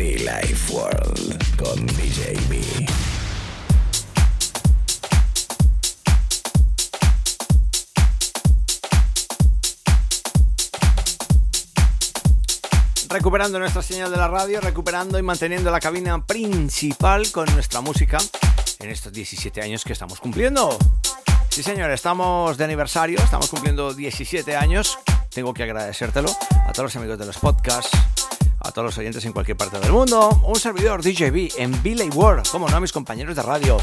Life World con recuperando nuestra señal de la radio, recuperando y manteniendo la cabina principal con nuestra música en estos 17 años que estamos cumpliendo. Sí, señor, estamos de aniversario, estamos cumpliendo 17 años. Tengo que agradecértelo a todos los amigos de los podcasts, a todos los oyentes en cualquier parte del mundo. Un servidor DJB en Billy World, como no a mis compañeros de radio.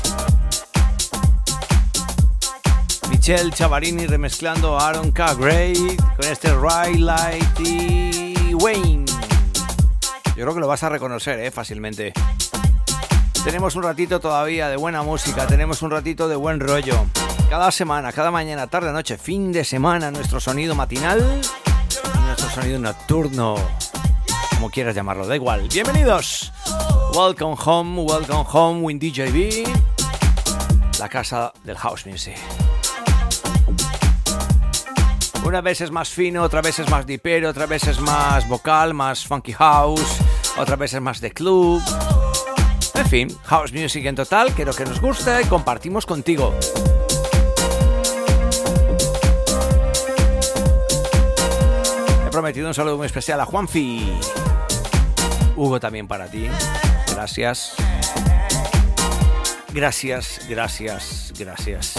Michelle Chavarini remezclando a Aaron K. Gray con este Ray Light y Wayne. Yo creo que lo vas a reconocer ¿eh? fácilmente. Tenemos un ratito todavía de buena música, tenemos un ratito de buen rollo. Cada semana, cada mañana, tarde, noche, fin de semana, nuestro sonido matinal nuestro sonido nocturno. Como quieras llamarlo, da igual. Bienvenidos. Welcome home, welcome home, Win DJB. La casa del house music. Una vez es más fino, otra vez es más dipero, otra vez es más vocal, más funky house, otra vez es más de club. En fin, house music en total, quiero que nos guste y compartimos contigo. Un saludo muy especial a Juanfi. Hugo también para ti. Gracias. Gracias, gracias, gracias.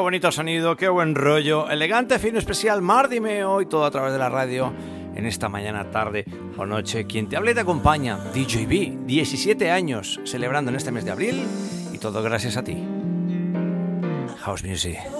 Bonito sonido, qué buen rollo. Elegante, fino, especial. Mardime hoy todo a través de la radio. En esta mañana, tarde o noche, quien te habla y te acompaña, DJB, 17 años, celebrando en este mes de abril. Y todo gracias a ti. House Music.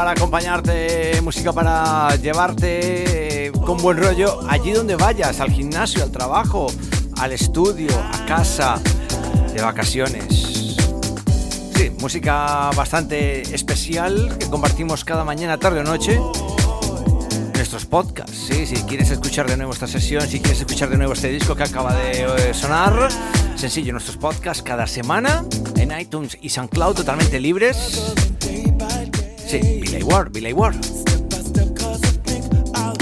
Para acompañarte, música para llevarte con buen rollo allí donde vayas, al gimnasio, al trabajo, al estudio, a casa, de vacaciones. Sí, música bastante especial que compartimos cada mañana, tarde o noche. Nuestros podcasts, sí, si quieres escuchar de nuevo esta sesión, si quieres escuchar de nuevo este disco que acaba de eh, sonar, sencillo, nuestros podcasts cada semana en iTunes y SoundCloud totalmente libres. Sí, Billy Ward, Billy Ward.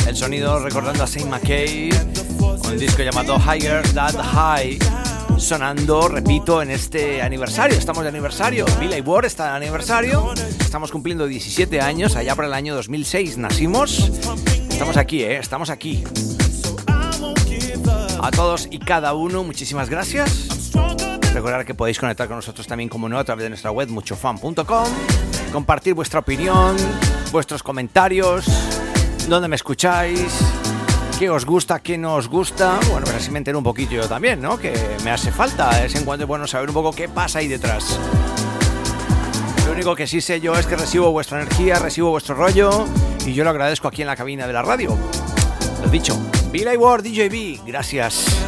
El sonido recordando a Saint McKay, un disco llamado Higher That High, sonando, repito, en este aniversario. Estamos de aniversario. Billy Ward está de aniversario. Estamos cumpliendo 17 años, allá por el año 2006 nacimos. Estamos aquí, ¿eh? Estamos aquí. A todos y cada uno, muchísimas gracias. Recordar que podéis conectar con nosotros también, como no, a través de nuestra web muchofan.com compartir vuestra opinión, vuestros comentarios, dónde me escucháis, qué os gusta, qué no os gusta. Bueno, pues así me entero un poquito yo también, ¿no? Que me hace falta es en cuanto bueno saber un poco qué pasa ahí detrás. Lo único que sí sé yo es que recibo vuestra energía, recibo vuestro rollo y yo lo agradezco aquí en la cabina de la radio. Lo dicho, Billy Ward, DJB, gracias.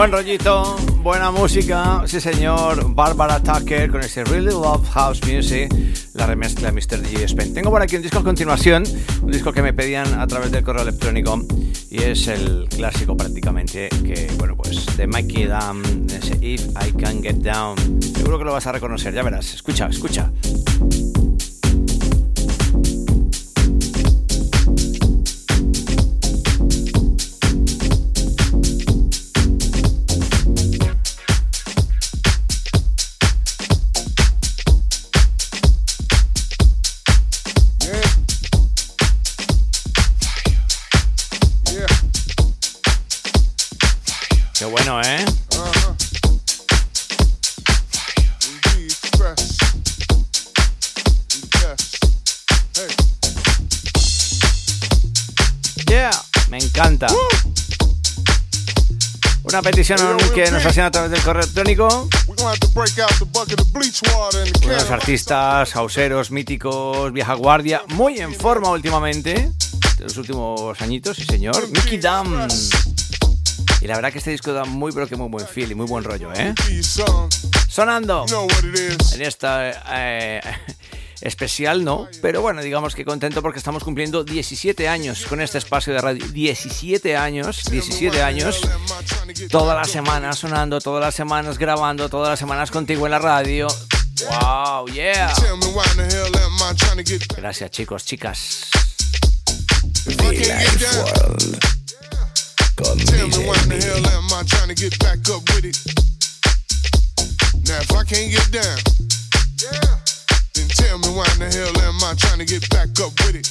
Buen rollito, buena música, sí señor. Barbara Tucker con este Really Love House Music, la remezcla de Mr. DJ Spain. Tengo por aquí un disco a continuación, un disco que me pedían a través del correo electrónico y es el clásico prácticamente que, bueno, pues de Mikey Dam, ese If I Can Get Down. Seguro que lo vas a reconocer, ya verás. Escucha, escucha. Una petición que nos hacen a través del correo electrónico. Unos artistas, hauseros, míticos, vieja guardia, muy en forma últimamente, de los últimos añitos, sí señor. Mickey Dam. Y la verdad que este disco da muy pero que muy buen feel y muy buen rollo, ¿eh? Sonando en esta eh, especial no, pero bueno, digamos que contento porque estamos cumpliendo 17 años con este espacio de radio. 17 años, 17 años, todas las semanas sonando, todas las semanas grabando, todas las semanas contigo en la radio. Wow, yeah. Gracias chicos, chicas. Tell me why in the hell am I trying to get back up with it?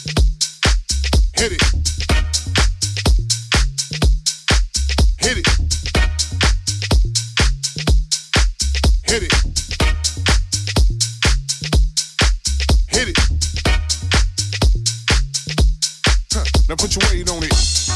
Hit it. Hit it. Hit it. Hit it. Huh. Now put your weight on it.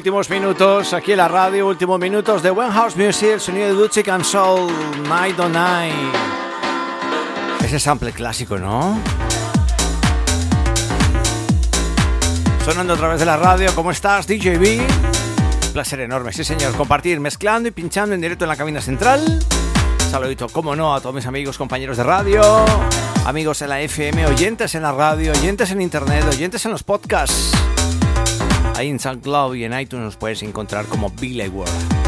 Últimos minutos aquí en la radio, últimos minutos de One House Music, el sonido de Dutchie and Soul, Night on Night. Ese sample clásico, ¿no? Sonando a través de la radio, ¿cómo estás, DJB? Un placer enorme, sí señor, compartir, mezclando y pinchando en directo en la cabina central. Saludito, como no, a todos mis amigos, compañeros de radio, amigos en la FM, oyentes en la radio, oyentes en internet, oyentes en los podcasts. Ahí en SoundCloud y en iTunes nos puedes encontrar como Billy World.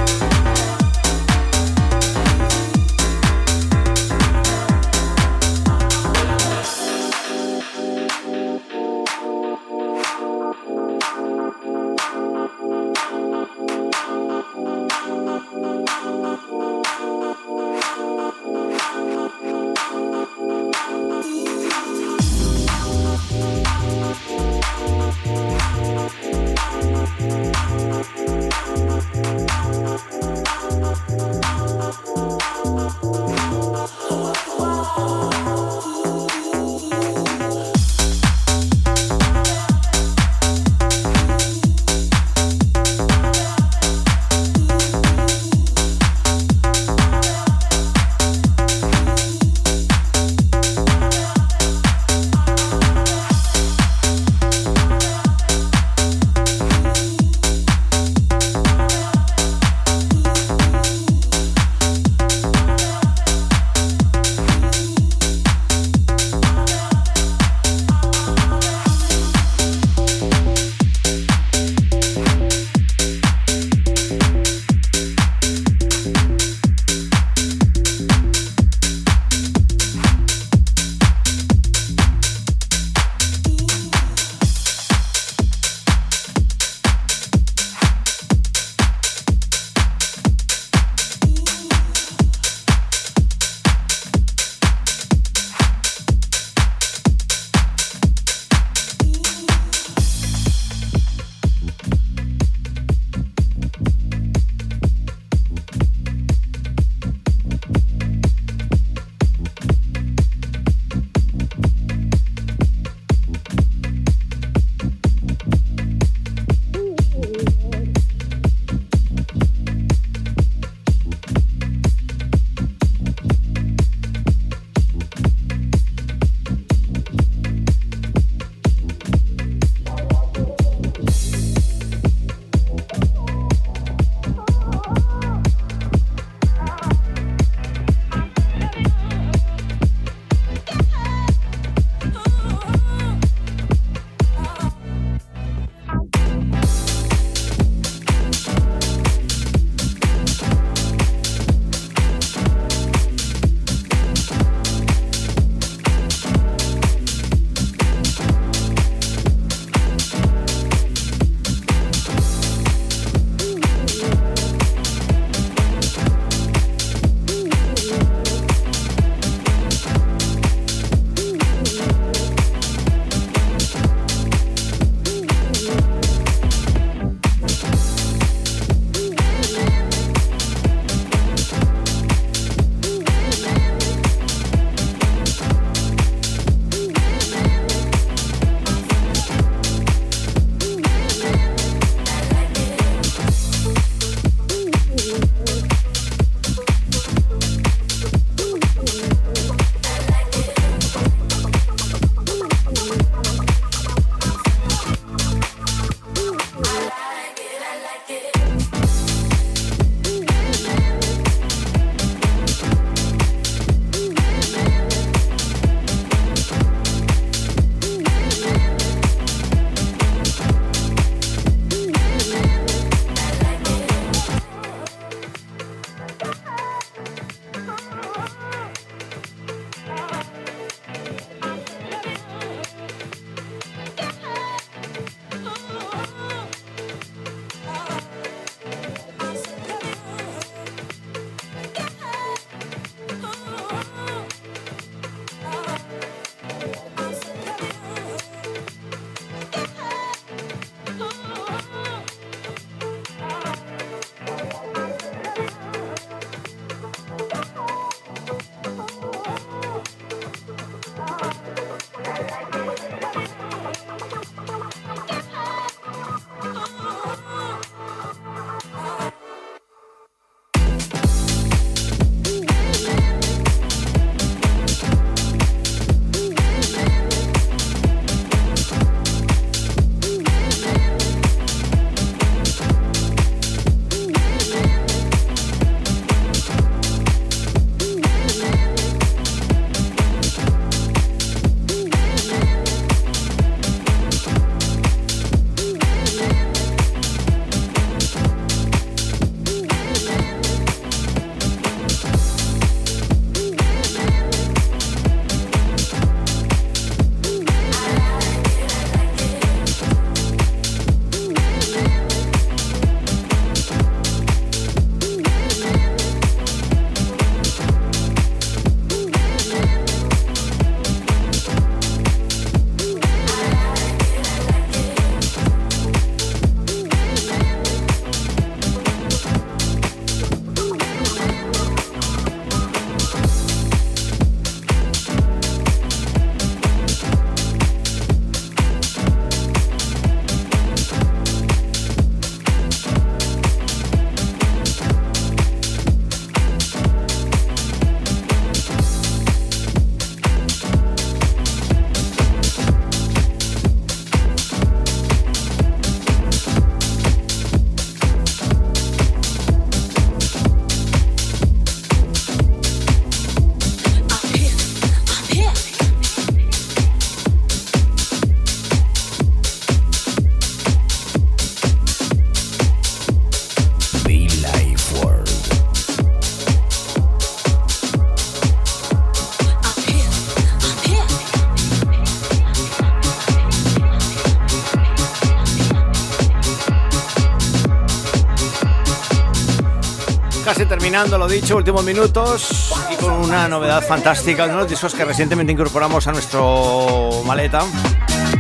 Terminando, lo dicho, últimos minutos y con una novedad fantástica, uno de los discos que recientemente incorporamos a nuestro maleta.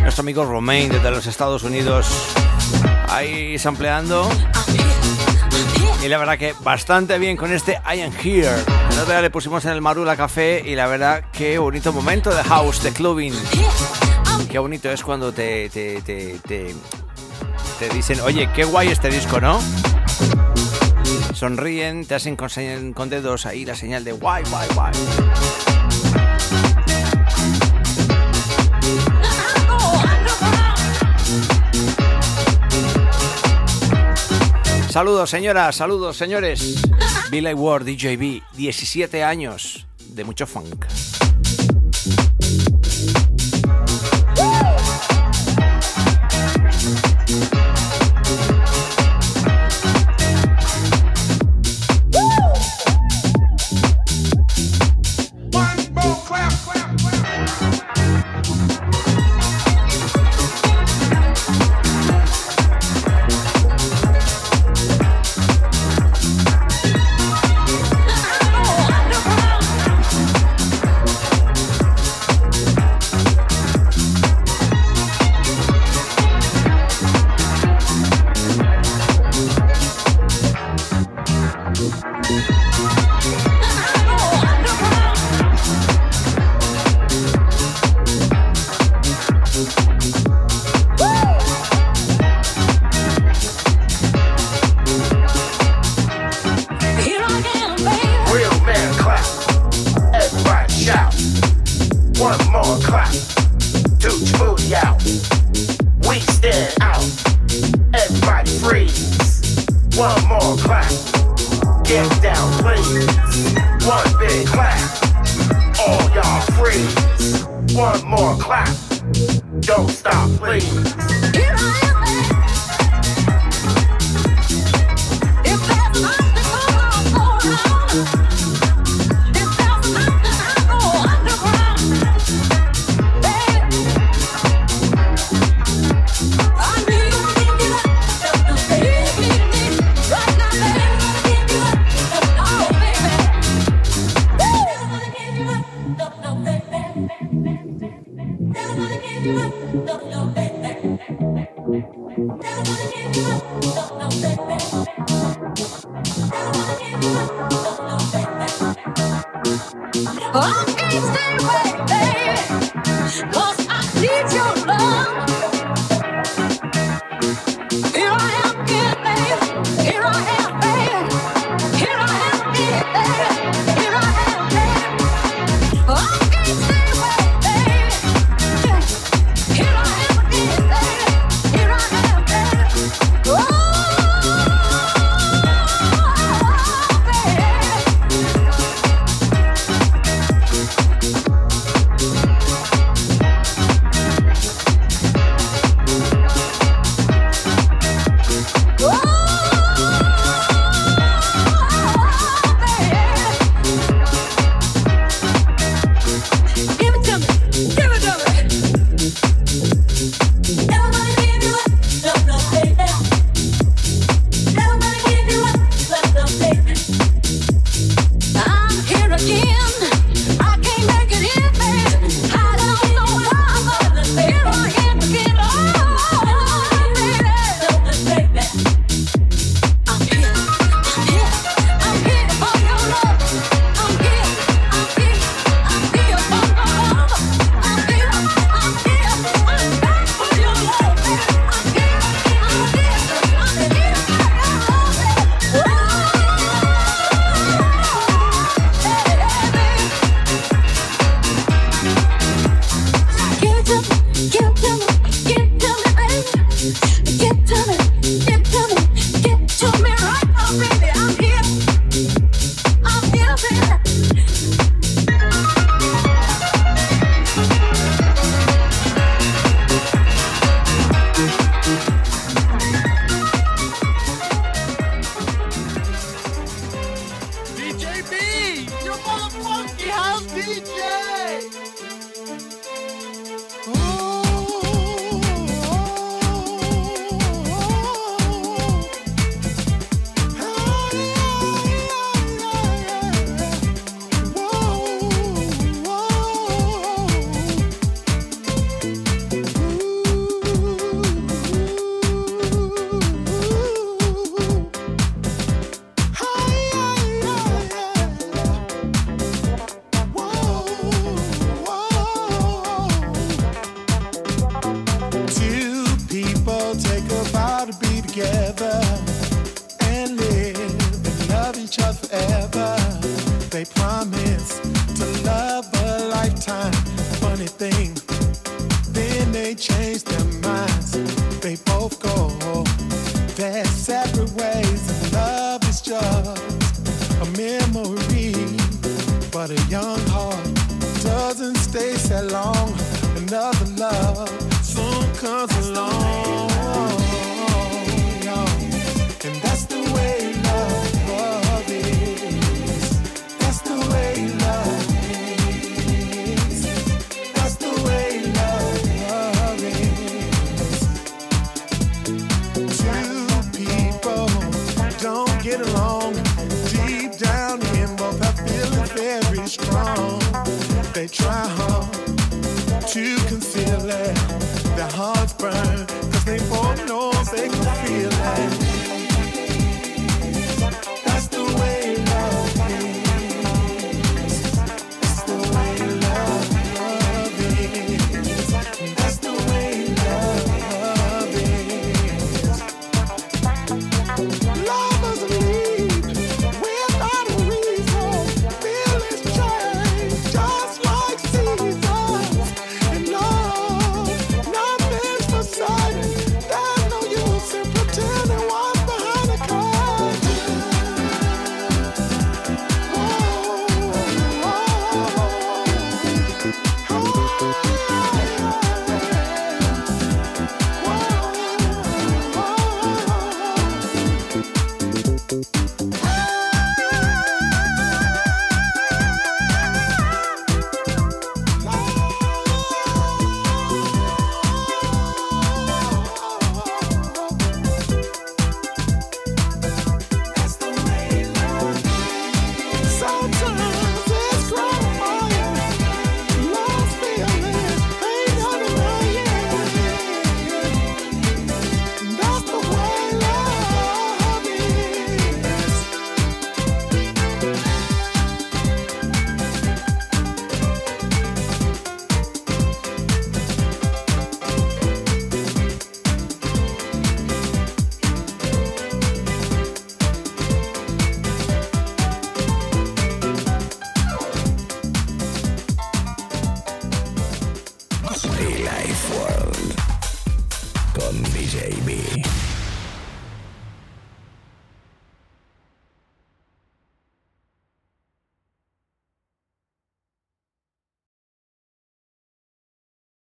Nuestro amigo Romain desde los Estados Unidos ahí sampleando. Y la verdad que bastante bien con este I Am Here. El otro día le pusimos en el Marula Café y la verdad que bonito momento de house, de clubbing. Qué bonito es cuando te, te, te, te, te dicen, oye, qué guay este disco, ¿no? Sonríen, te hacen con, con dedos ahí la señal de guay, guay, guay. Saludos señoras, saludos señores. Billy Ward, DJB, 17 años de mucho funk.